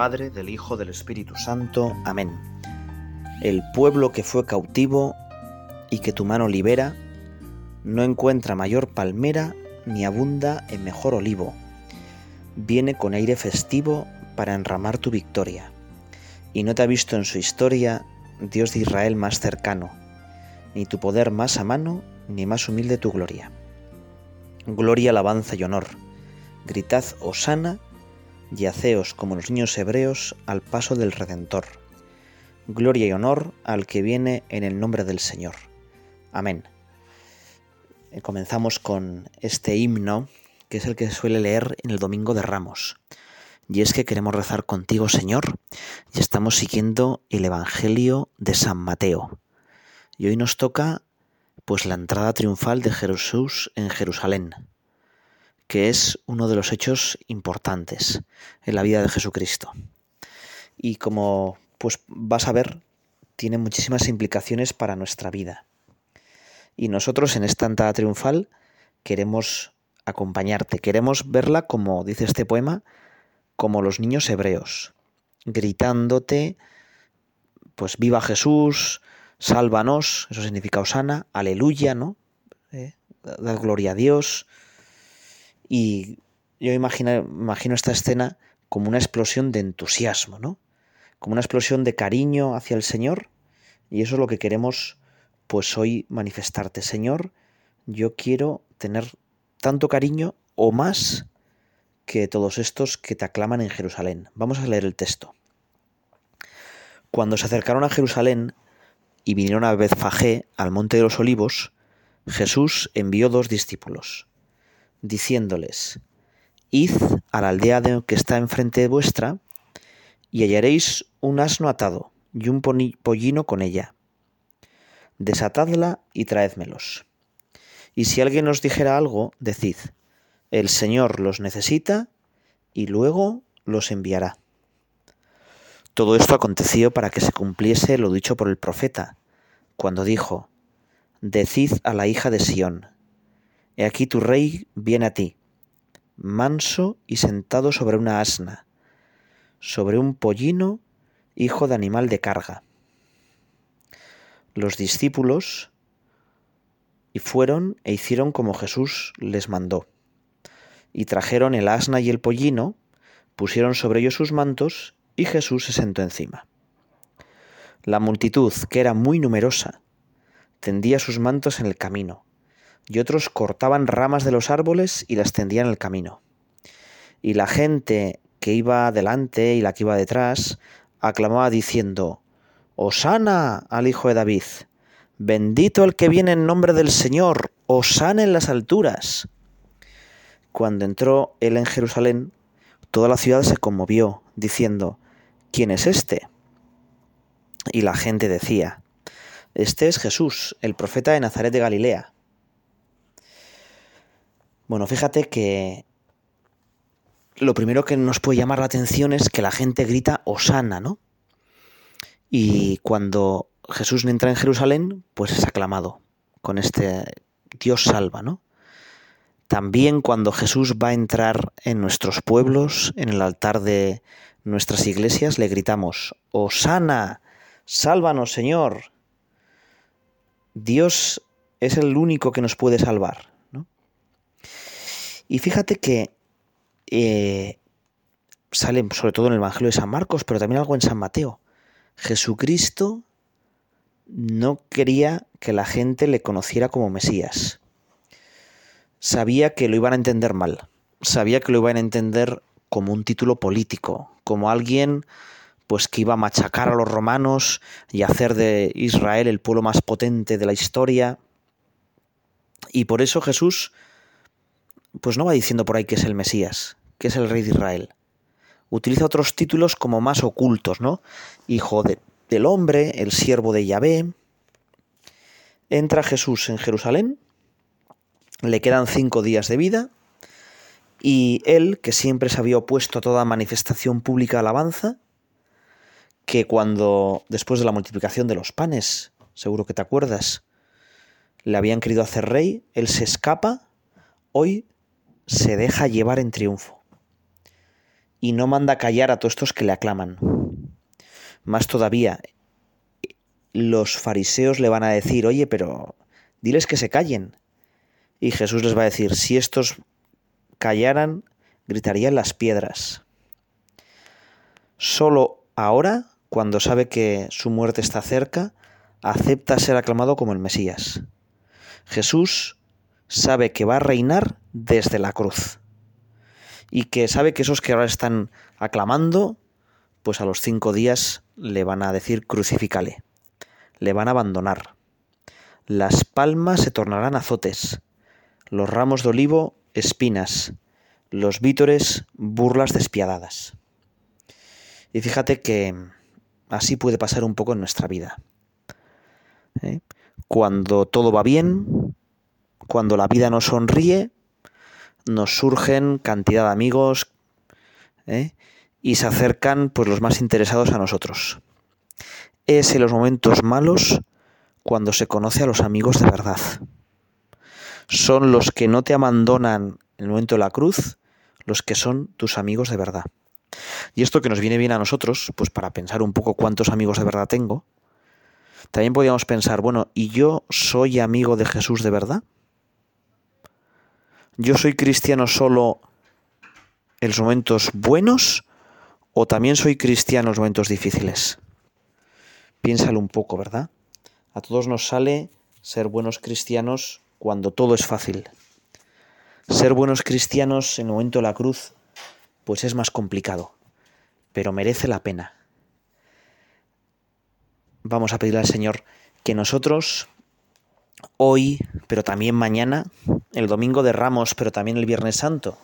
Padre, del Hijo, del Espíritu Santo. Amén. El pueblo que fue cautivo y que tu mano libera, no encuentra mayor palmera ni abunda en mejor olivo. Viene con aire festivo para enramar tu victoria. Y no te ha visto en su historia Dios de Israel más cercano, ni tu poder más a mano, ni más humilde tu gloria. Gloria, alabanza y honor. Gritad, Osana, yaceos como los niños hebreos al paso del Redentor. Gloria y honor al que viene en el nombre del Señor. Amén. Eh, comenzamos con este himno, que es el que suele leer en el Domingo de Ramos. Y es que queremos rezar contigo, Señor, y estamos siguiendo el Evangelio de San Mateo. Y hoy nos toca pues la entrada triunfal de Jesús en Jerusalén que es uno de los hechos importantes en la vida de Jesucristo. Y como pues vas a ver, tiene muchísimas implicaciones para nuestra vida. Y nosotros en esta entrada triunfal queremos acompañarte, queremos verla como dice este poema, como los niños hebreos, gritándote pues viva Jesús, sálvanos, eso significa osana, aleluya, ¿no? Eh, da gloria a Dios, y yo imagino, esta escena como una explosión de entusiasmo, ¿no? Como una explosión de cariño hacia el Señor. Y eso es lo que queremos, pues hoy manifestarte. Señor, yo quiero tener tanto cariño o más que todos estos que te aclaman en Jerusalén. Vamos a leer el texto. Cuando se acercaron a Jerusalén y vinieron a Betfagé, al monte de los olivos, Jesús envió dos discípulos diciéndoles, Id a la aldea que está enfrente de vuestra, y hallaréis un asno atado y un pollino con ella. Desatadla y traédmelos. Y si alguien os dijera algo, decid, el Señor los necesita, y luego los enviará. Todo esto aconteció para que se cumpliese lo dicho por el profeta, cuando dijo, Decid a la hija de Sión, He aquí tu rey viene a ti, manso y sentado sobre una asna, sobre un pollino, hijo de animal de carga. Los discípulos y fueron e hicieron como Jesús les mandó. Y trajeron el asna y el pollino, pusieron sobre ellos sus mantos, y Jesús se sentó encima. La multitud, que era muy numerosa, tendía sus mantos en el camino y otros cortaban ramas de los árboles y las tendían en el camino. Y la gente que iba delante y la que iba detrás aclamaba diciendo, Osana al Hijo de David, bendito el que viene en nombre del Señor, Osana en las alturas. Cuando entró él en Jerusalén, toda la ciudad se conmovió, diciendo, ¿quién es este? Y la gente decía, Este es Jesús, el profeta de Nazaret de Galilea. Bueno, fíjate que lo primero que nos puede llamar la atención es que la gente grita Osana, ¿no? Y cuando Jesús entra en Jerusalén, pues es aclamado con este Dios salva, ¿no? También cuando Jesús va a entrar en nuestros pueblos, en el altar de nuestras iglesias, le gritamos, Osana, sálvanos Señor. Dios es el único que nos puede salvar. Y fíjate que eh, sale sobre todo en el Evangelio de San Marcos, pero también algo en San Mateo. Jesucristo no quería que la gente le conociera como Mesías. Sabía que lo iban a entender mal. Sabía que lo iban a entender como un título político, como alguien pues que iba a machacar a los romanos y hacer de Israel el pueblo más potente de la historia. Y por eso Jesús pues no va diciendo por ahí que es el Mesías, que es el rey de Israel. Utiliza otros títulos como más ocultos, ¿no? Hijo del hombre, el siervo de Yahvé. Entra Jesús en Jerusalén, le quedan cinco días de vida, y él, que siempre se había opuesto a toda manifestación pública alabanza, que cuando, después de la multiplicación de los panes, seguro que te acuerdas, le habían querido hacer rey, él se escapa, hoy se deja llevar en triunfo. y no manda callar a todos estos que le aclaman. Más todavía, los fariseos le van a decir, oye, pero diles que se callen. Y Jesús les va a decir, si estos callaran, gritarían las piedras. Solo ahora, cuando sabe que su muerte está cerca, acepta ser aclamado como el Mesías. Jesús sabe que va a reinar desde la cruz y que sabe que esos que ahora están aclamando, pues a los cinco días le van a decir crucifícale, le van a abandonar. Las palmas se tornarán azotes, los ramos de olivo espinas, los vítores burlas despiadadas. Y fíjate que así puede pasar un poco en nuestra vida. ¿eh? Cuando todo va bien, cuando la vida nos sonríe, nos surgen cantidad de amigos ¿eh? y se acercan pues los más interesados a nosotros. Es en los momentos malos cuando se conoce a los amigos de verdad. Son los que no te abandonan en el momento de la cruz, los que son tus amigos de verdad. Y esto que nos viene bien a nosotros, pues para pensar un poco cuántos amigos de verdad tengo, también podríamos pensar, bueno, ¿y yo soy amigo de Jesús de verdad? ¿Yo soy cristiano solo en los momentos buenos o también soy cristiano en los momentos difíciles? Piénsalo un poco, ¿verdad? A todos nos sale ser buenos cristianos cuando todo es fácil. Ser buenos cristianos en el momento de la cruz, pues es más complicado, pero merece la pena vamos a pedirle al Señor que nosotros hoy, pero también mañana, el domingo de Ramos, pero también el Viernes Santo,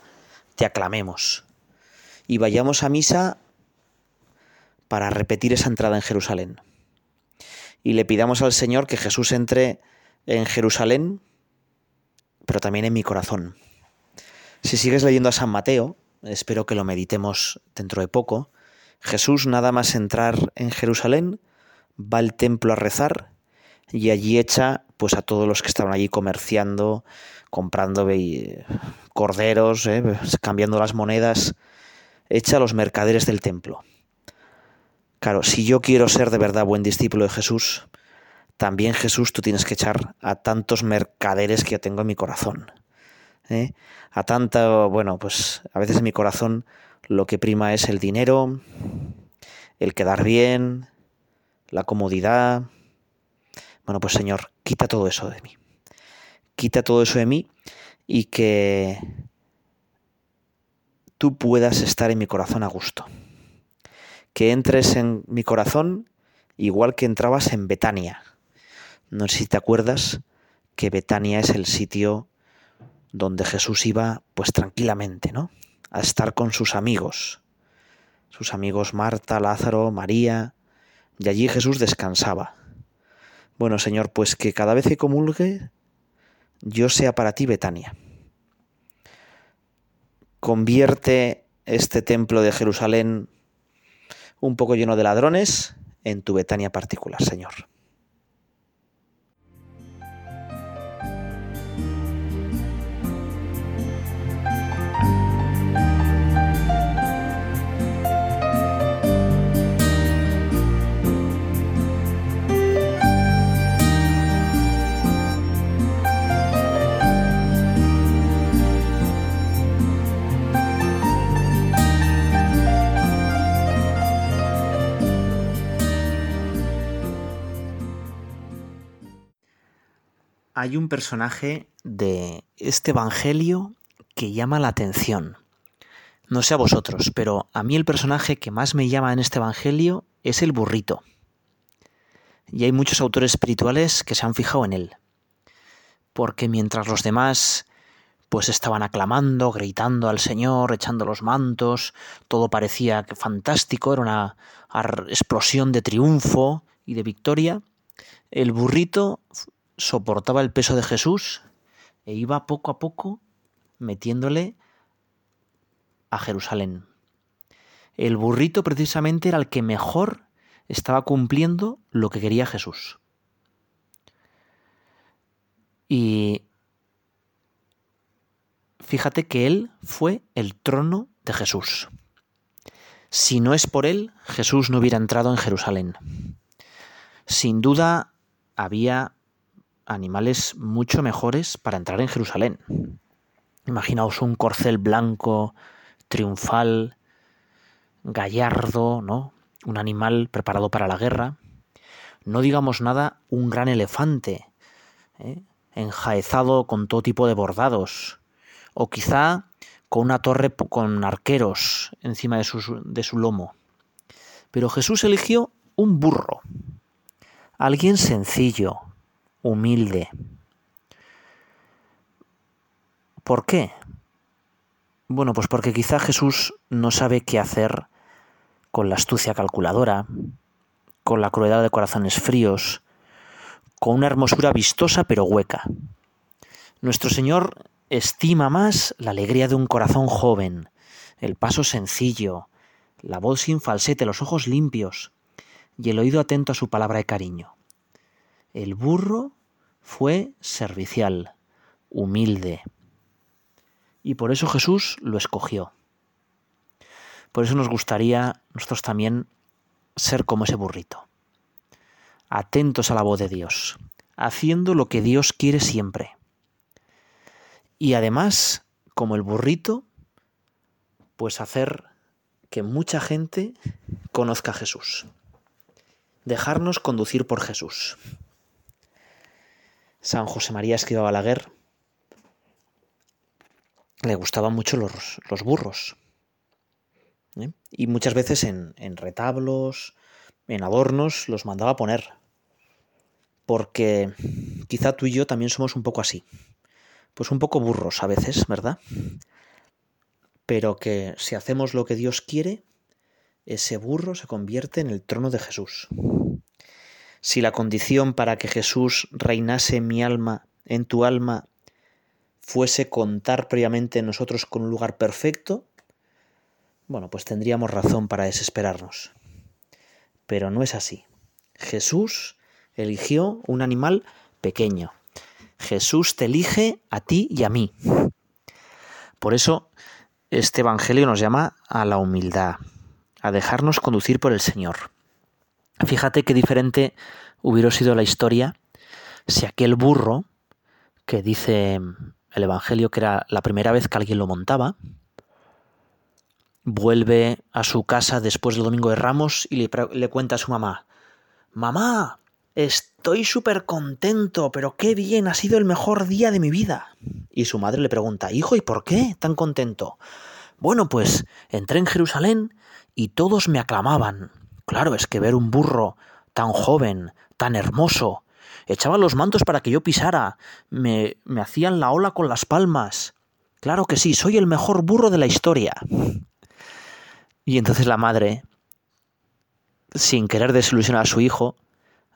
te aclamemos y vayamos a misa para repetir esa entrada en Jerusalén. Y le pidamos al Señor que Jesús entre en Jerusalén, pero también en mi corazón. Si sigues leyendo a San Mateo, espero que lo meditemos dentro de poco, Jesús nada más entrar en Jerusalén, va al templo a rezar y allí echa pues a todos los que estaban allí comerciando, comprando corderos, eh, cambiando las monedas, echa a los mercaderes del templo. Claro, si yo quiero ser de verdad buen discípulo de Jesús, también Jesús tú tienes que echar a tantos mercaderes que yo tengo en mi corazón. ¿eh? A tanto, bueno, pues a veces en mi corazón lo que prima es el dinero, el quedar bien, la comodidad. Bueno, pues Señor, quita todo eso de mí. Quita todo eso de mí y que tú puedas estar en mi corazón a gusto. Que entres en mi corazón igual que entrabas en Betania. No sé si te acuerdas que Betania es el sitio donde Jesús iba pues tranquilamente, ¿no? A estar con sus amigos. Sus amigos Marta, Lázaro, María, y allí Jesús descansaba. Bueno, Señor, pues que cada vez que comulgue, yo sea para ti Betania. Convierte este templo de Jerusalén un poco lleno de ladrones en tu Betania particular, Señor. Hay un personaje de este Evangelio que llama la atención. No sé a vosotros, pero a mí el personaje que más me llama en este Evangelio es el burrito. Y hay muchos autores espirituales que se han fijado en él. Porque mientras los demás pues estaban aclamando, gritando al Señor, echando los mantos, todo parecía fantástico, era una explosión de triunfo y de victoria, el burrito soportaba el peso de Jesús e iba poco a poco metiéndole a Jerusalén. El burrito precisamente era el que mejor estaba cumpliendo lo que quería Jesús. Y fíjate que él fue el trono de Jesús. Si no es por él, Jesús no hubiera entrado en Jerusalén. Sin duda había animales mucho mejores para entrar en Jerusalén. Imaginaos un corcel blanco, triunfal, gallardo, ¿no? Un animal preparado para la guerra. No digamos nada, un gran elefante, ¿eh? enjaezado con todo tipo de bordados. O quizá con una torre con arqueros encima de su, de su lomo. Pero Jesús eligió un burro, alguien sencillo, humilde. ¿Por qué? Bueno, pues porque quizá Jesús no sabe qué hacer con la astucia calculadora, con la crueldad de corazones fríos, con una hermosura vistosa pero hueca. Nuestro Señor estima más la alegría de un corazón joven, el paso sencillo, la voz sin falsete, los ojos limpios y el oído atento a su palabra de cariño. El burro fue servicial, humilde, y por eso Jesús lo escogió. Por eso nos gustaría nosotros también ser como ese burrito, atentos a la voz de Dios, haciendo lo que Dios quiere siempre. Y además, como el burrito, pues hacer que mucha gente conozca a Jesús. Dejarnos conducir por Jesús. San José María Escriba Balaguer le gustaban mucho los, los burros. ¿eh? Y muchas veces en, en retablos, en adornos, los mandaba poner. Porque quizá tú y yo también somos un poco así. Pues un poco burros a veces, ¿verdad? Pero que si hacemos lo que Dios quiere, ese burro se convierte en el trono de Jesús. Si la condición para que Jesús reinase en mi alma, en tu alma, fuese contar previamente en nosotros con un lugar perfecto, bueno, pues tendríamos razón para desesperarnos. Pero no es así. Jesús eligió un animal pequeño. Jesús te elige a ti y a mí. Por eso este Evangelio nos llama a la humildad, a dejarnos conducir por el Señor. Fíjate qué diferente hubiera sido la historia si aquel burro que dice el Evangelio, que era la primera vez que alguien lo montaba, vuelve a su casa después del Domingo de Ramos y le, cuenta a su mamá, Mamá, estoy súper contento, pero qué bien, ha sido el mejor día de mi vida. Y su madre le pregunta, Hijo, ¿y por qué tan contento? Bueno, pues entré en Jerusalén y todos me aclamaban. Claro, es que ver un burro tan joven, tan hermoso, Echaban los mantos para que yo pisara. Me, me hacían la ola con las palmas. Claro que sí, soy el mejor burro de la historia. Y entonces la madre, sin querer desilusionar a su hijo,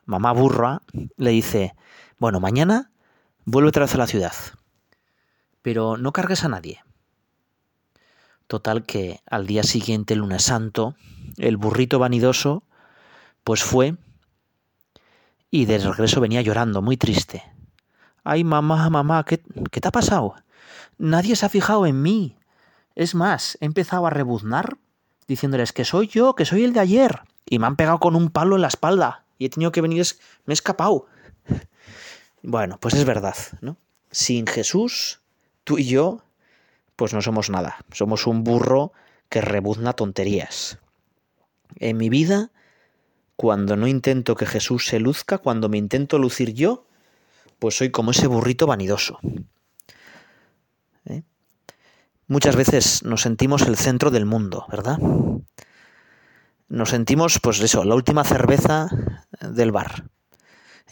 mamá burra, le dice, bueno, mañana vuelve otra vez a la ciudad, pero no cargues a nadie. Total que al día siguiente, lunes santo, el burrito vanidoso, pues fue y de regreso venía llorando, muy triste. Ay, mamá, mamá, ¿qué, ¿qué te ha pasado? Nadie se ha fijado en mí. Es más, he empezado a rebuznar diciéndoles que soy yo, que soy el de ayer. Y me han pegado con un palo en la espalda. Y he tenido que venir, me he escapado. Bueno, pues es verdad, ¿no? Sin Jesús, tú y yo, pues no somos nada. Somos un burro que rebuzna tonterías. En mi vida cuando no intento que Jesús se luzca, cuando me intento lucir yo, pues soy como ese burrito vanidoso. ¿Eh? Muchas veces nos sentimos el centro del mundo, ¿verdad? Nos sentimos, pues eso, la última cerveza del bar,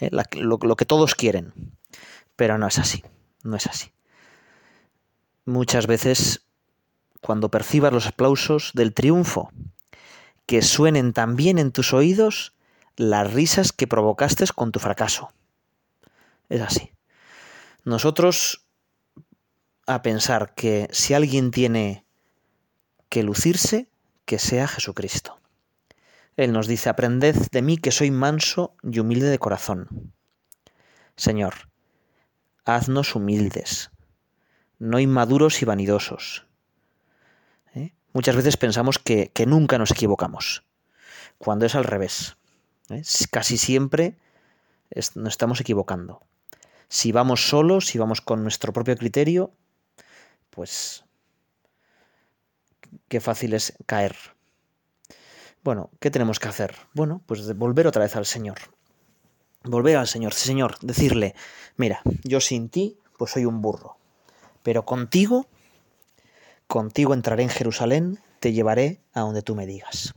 ¿eh? lo que todos quieren. Pero no es así, no es así. Muchas veces, cuando percibas los aplausos del triunfo, que suenen también en tus oídos las risas que provocaste con tu fracaso. Es así. Nosotros a pensar que si alguien tiene que lucirse, que sea Jesucristo. Él nos dice, aprended de mí que soy manso y humilde de corazón. Señor, haznos humildes, no inmaduros y vanidosos. ¿eh? muchas veces pensamos que, que nunca nos equivocamos, cuando es al revés. ¿eh? Casi siempre nos estamos equivocando. Si vamos solos, si vamos con nuestro propio criterio, pues qué fácil es caer. Bueno, ¿qué tenemos que hacer? Bueno, pues volver otra vez al Señor. Volver al Señor, Señor, decirle, mira, yo sin ti, pues soy un burro. Pero contigo, contigo entraré en Jerusalén, te llevaré a donde tú me digas.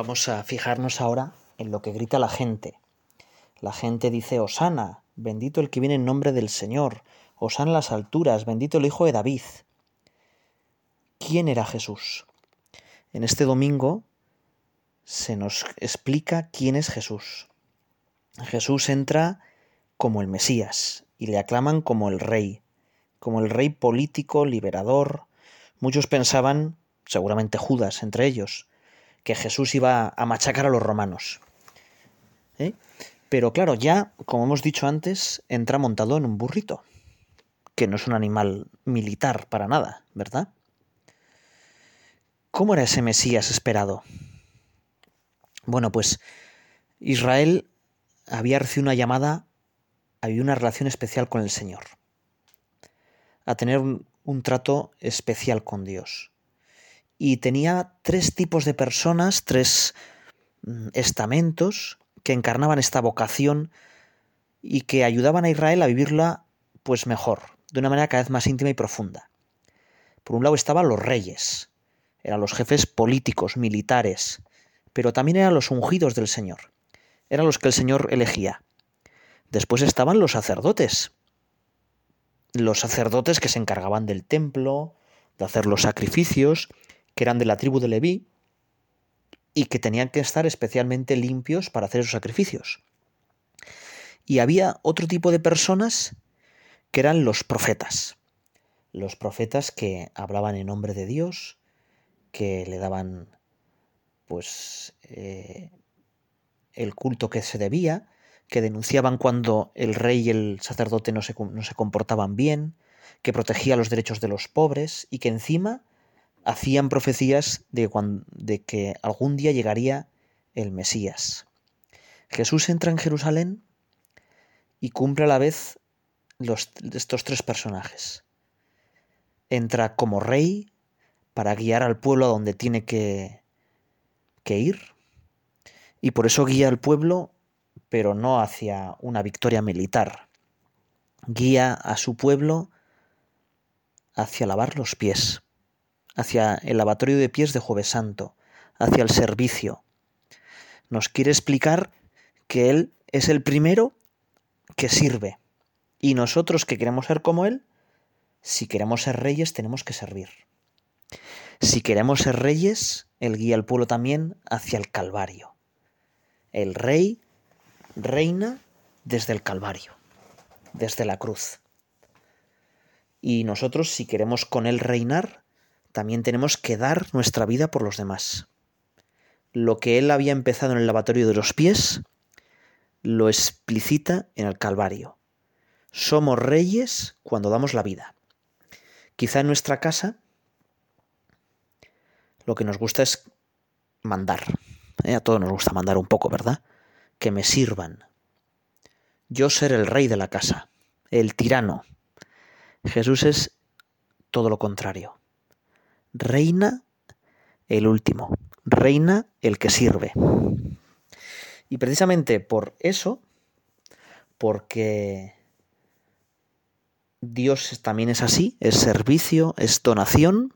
Vamos a fijarnos ahora en lo que grita la gente. La gente dice, Osana, bendito el que viene en nombre del Señor, Osana las alturas, bendito el Hijo de David. ¿Quién era Jesús? En este domingo se nos explica quién es Jesús. Jesús entra como el Mesías y le aclaman como el rey, como el rey político, liberador. Muchos pensaban, seguramente Judas entre ellos, que Jesús iba a machacar a los romanos. ¿eh? Pero claro, ya, como hemos dicho antes, entra montado en un burrito, que no es un animal militar para nada, ¿verdad? ¿Cómo era ese Mesías esperado? Bueno, pues Israel había recibido una llamada, había una relación especial con el Señor, a tener un, un trato especial con Dios y tenía tres tipos de personas, tres mm, estamentos que encarnaban esta vocación y que ayudaban a Israel a vivirla pues mejor, de una manera cada vez más íntima y profunda. Por un lado estaban los reyes, eran los jefes políticos, militares, pero también eran los ungidos del Señor, eran los que el Señor elegía. Después estaban los sacerdotes, los sacerdotes que se encargaban del templo, de hacer los sacrificios, que eran de la tribu de Leví y que tenían que estar especialmente limpios para hacer esos sacrificios. Y había otro tipo de personas que eran los profetas. Los profetas que hablaban en nombre de Dios, que le daban pues eh, el culto que se debía, que denunciaban cuando el rey y el sacerdote no se, no se comportaban bien, que protegía los derechos de los pobres y que encima hacían profecías de, que algún día llegaría el Mesías. Jesús entra en Jerusalén y cumple a la vez los, estos tres personajes. Entra como rey para guiar al pueblo a donde tiene que ir y por eso guía al pueblo pero no hacia una victoria militar. Guía a su pueblo hacia lavar los pies hacia el lavatorio de pies de Jueves Santo, hacia el servicio. Nos quiere explicar que Él es el primero que sirve. Y nosotros que queremos ser como Él, si queremos ser reyes tenemos que servir. Si queremos ser reyes, Él guía al pueblo también hacia el Calvario. El rey reina desde el Calvario, desde la cruz. Y nosotros, si queremos con Él reinar, también tenemos que dar nuestra vida por los demás. Lo que él había empezado en el lavatorio de los pies, lo explicita en el Calvario. Somos reyes cuando damos la vida. Quizá en nuestra casa lo que nos gusta es mandar. ¿eh? A todos nos gusta mandar un poco, ¿verdad? Que me sirvan. Yo ser el rey de la casa, el tirano. Jesús es todo lo contrario reina el último, reina el que sirve. Y precisamente por eso, porque Dios también es así, es servicio, es donación,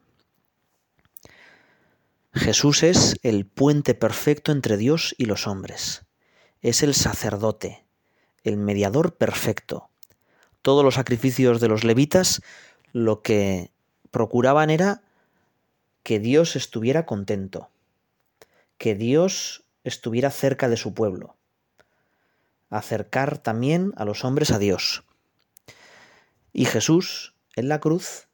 Jesús es el puente perfecto entre Dios y los hombres. Es el sacerdote, el mediador perfecto. Todos los sacrificios de los levitas lo que procuraban era que Dios estuviera contento, que Dios estuviera cerca de su pueblo, acercar también a los hombres a Dios. Y Jesús, en la cruz,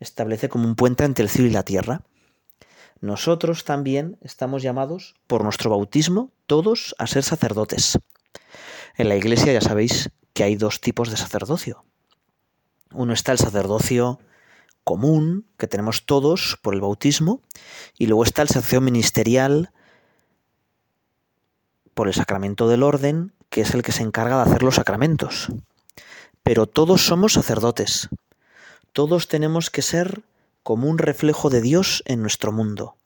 establece como un puente entre el cielo y la tierra. Nosotros también estamos llamados por nuestro bautismo todos a ser sacerdotes. En la iglesia ya sabéis que hay dos tipos de sacerdocio. Uno está el sacerdocio común que tenemos todos por el bautismo y luego está el sacerdocio ministerial por el sacramento del orden, que es el que se encarga de hacer los sacramentos. Pero todos somos sacerdotes. Todos tenemos que ser como un reflejo de Dios en nuestro mundo.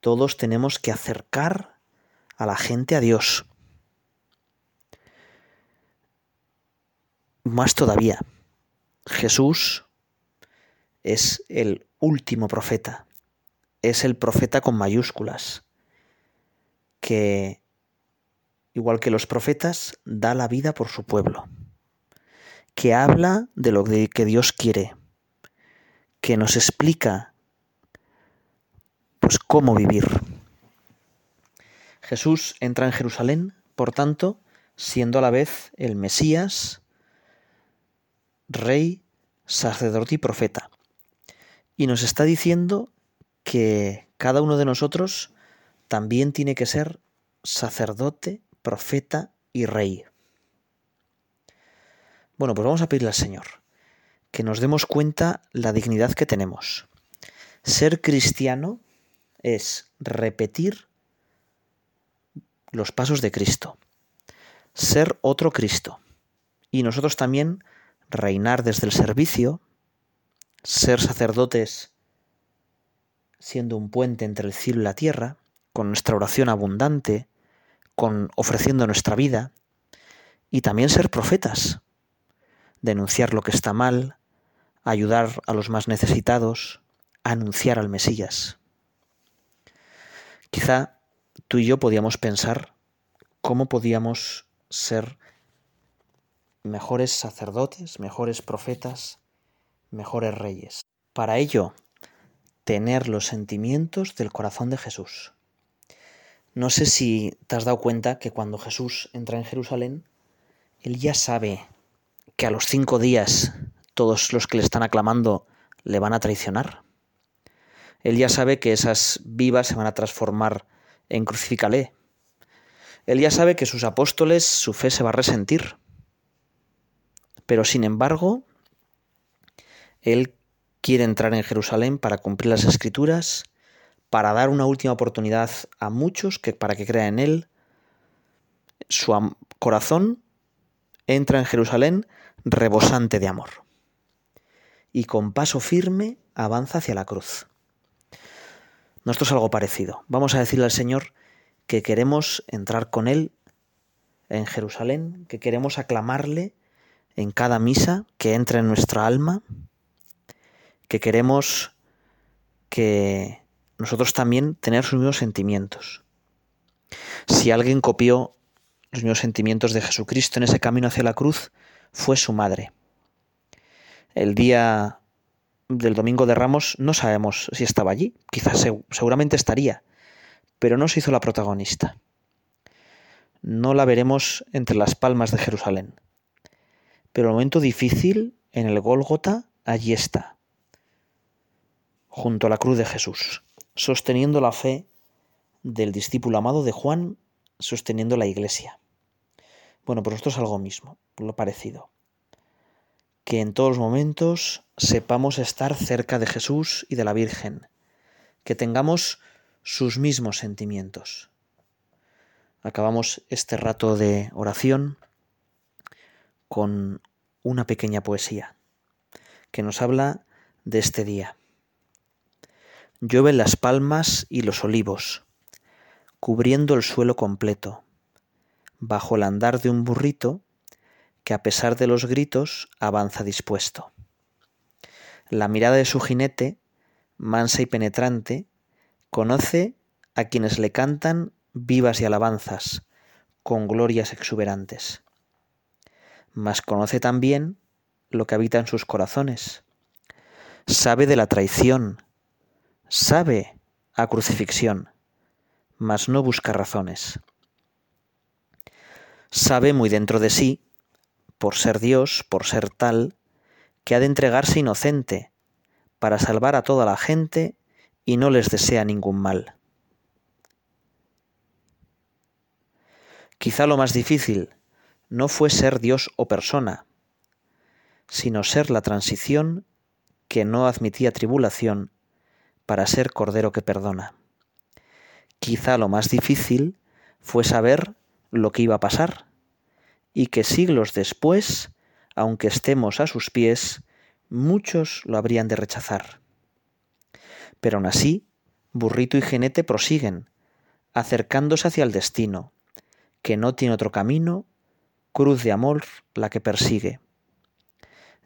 Todos tenemos que acercar a la gente a Dios. Más todavía, Jesús es el último profeta, es el profeta con mayúsculas, que, igual que los profetas, da la vida por su pueblo, que habla de lo que Dios quiere, que nos explica pues cómo vivir. Jesús entra en Jerusalén, por tanto, siendo a la vez el Mesías, rey, sacerdote y profeta. Y nos está diciendo que cada uno de nosotros también tiene que ser sacerdote, profeta y rey. Bueno, pues vamos a pedirle al Señor que nos demos cuenta la dignidad que tenemos. Ser cristiano es repetir los pasos de Cristo, ser otro Cristo. Y nosotros también reinar desde el servicio, ser sacerdotes siendo un puente entre el cielo y la tierra, con nuestra oración abundante, con ofreciendo nuestra vida, y también ser profetas, denunciar lo que está mal, ayudar a los más necesitados, anunciar al Mesías. Quizá tú y yo podíamos pensar cómo podíamos ser mejores sacerdotes, mejores profetas, mejores reyes. Para ello, tener los sentimientos del corazón de Jesús. No sé si te has dado cuenta que cuando Jesús entra en Jerusalén, él ya sabe que a los cinco días todos los que le están aclamando le van a traicionar. Él ya sabe que esas vivas se van a transformar en crucifícale. Él ya sabe que sus apóstoles, su fe se va a resentir. Pero sin embargo, Él quiere entrar en Jerusalén para cumplir las escrituras, para dar una última oportunidad a muchos que para que crean en Él. Su corazón entra en Jerusalén rebosante de amor y con paso firme avanza hacia la cruz. Nuestro es algo parecido. Vamos a decirle al Señor que queremos entrar con Él en Jerusalén, que queremos aclamarle en cada misa que entra en nuestra alma, que queremos que nosotros también tener sus mismos sentimientos. Si alguien copió los mismos sentimientos de Jesucristo en ese camino hacia la cruz, fue su madre. El día del Domingo de Ramos no sabemos si estaba allí, quizás seguramente estaría, pero no se hizo la protagonista. No la veremos entre las palmas de Jerusalén. Pero el momento difícil, en el Gólgota, allí está, junto a la cruz de Jesús, sosteniendo la fe del discípulo amado de Juan, sosteniendo la iglesia. Bueno, pues esto es algo mismo, lo parecido. Que en todos los momentos sepamos estar cerca de Jesús y de la Virgen, que tengamos sus mismos sentimientos. Acabamos este rato de oración con una pequeña poesía que nos habla de este día. Llueven las palmas y los olivos, cubriendo el suelo completo, bajo el andar de un burrito que a pesar de los gritos avanza dispuesto. La mirada de su jinete, mansa y penetrante, conoce a quienes le cantan vivas y alabanzas, con glorias exuberantes mas conoce también lo que habita en sus corazones. Sabe de la traición, sabe a crucifixión, mas no busca razones. Sabe muy dentro de sí, por ser Dios, por ser tal, que ha de entregarse inocente para salvar a toda la gente y no les desea ningún mal. Quizá lo más difícil no fue ser Dios o persona, sino ser la transición que no admitía tribulación para ser Cordero que perdona. Quizá lo más difícil fue saber lo que iba a pasar y que siglos después, aunque estemos a sus pies, muchos lo habrían de rechazar. Pero aún así, burrito y jinete prosiguen, acercándose hacia el destino, que no tiene otro camino, cruz de amor la que persigue.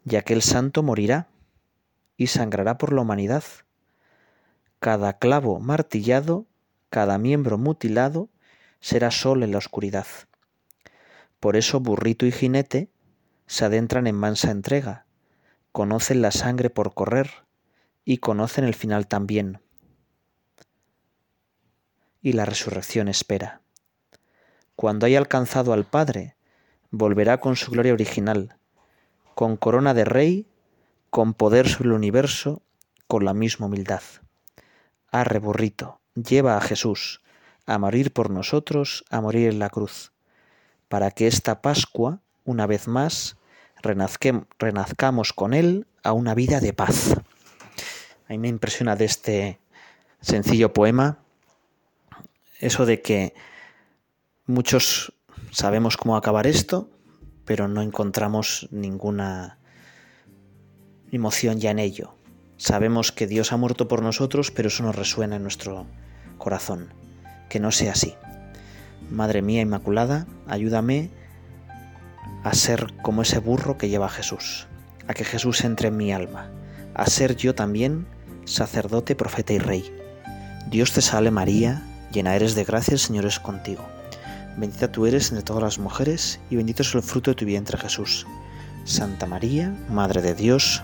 Y aquel santo morirá y sangrará por la humanidad. Cada clavo martillado, cada miembro mutilado, será sol en la oscuridad. Por eso burrito y jinete se adentran en mansa entrega, conocen la sangre por correr y conocen el final también. Y la resurrección espera. Cuando haya alcanzado al Padre, volverá con su gloria original, con corona de rey, con poder sobre el universo, con la misma humildad. Arre, burrito, lleva a Jesús a morir por nosotros, a morir en la cruz, para que esta Pascua, una vez más, renazcamos con Él a una vida de paz. A mí me impresiona de este sencillo poema eso de que Muchos sabemos cómo acabar esto, pero no encontramos ninguna emoción ya en ello. Sabemos que Dios ha muerto por nosotros, pero eso no resuena en nuestro corazón. Que no sea así. Madre mía Inmaculada, ayúdame a ser como ese burro que lleva a Jesús, a que Jesús entre en mi alma, a ser yo también sacerdote, profeta y rey. Dios te salve María, llena eres de gracia, el Señor es contigo. Bendita tú eres entre todas las mujeres, y bendito es el fruto de tu vientre Jesús. Santa María, Madre de Dios,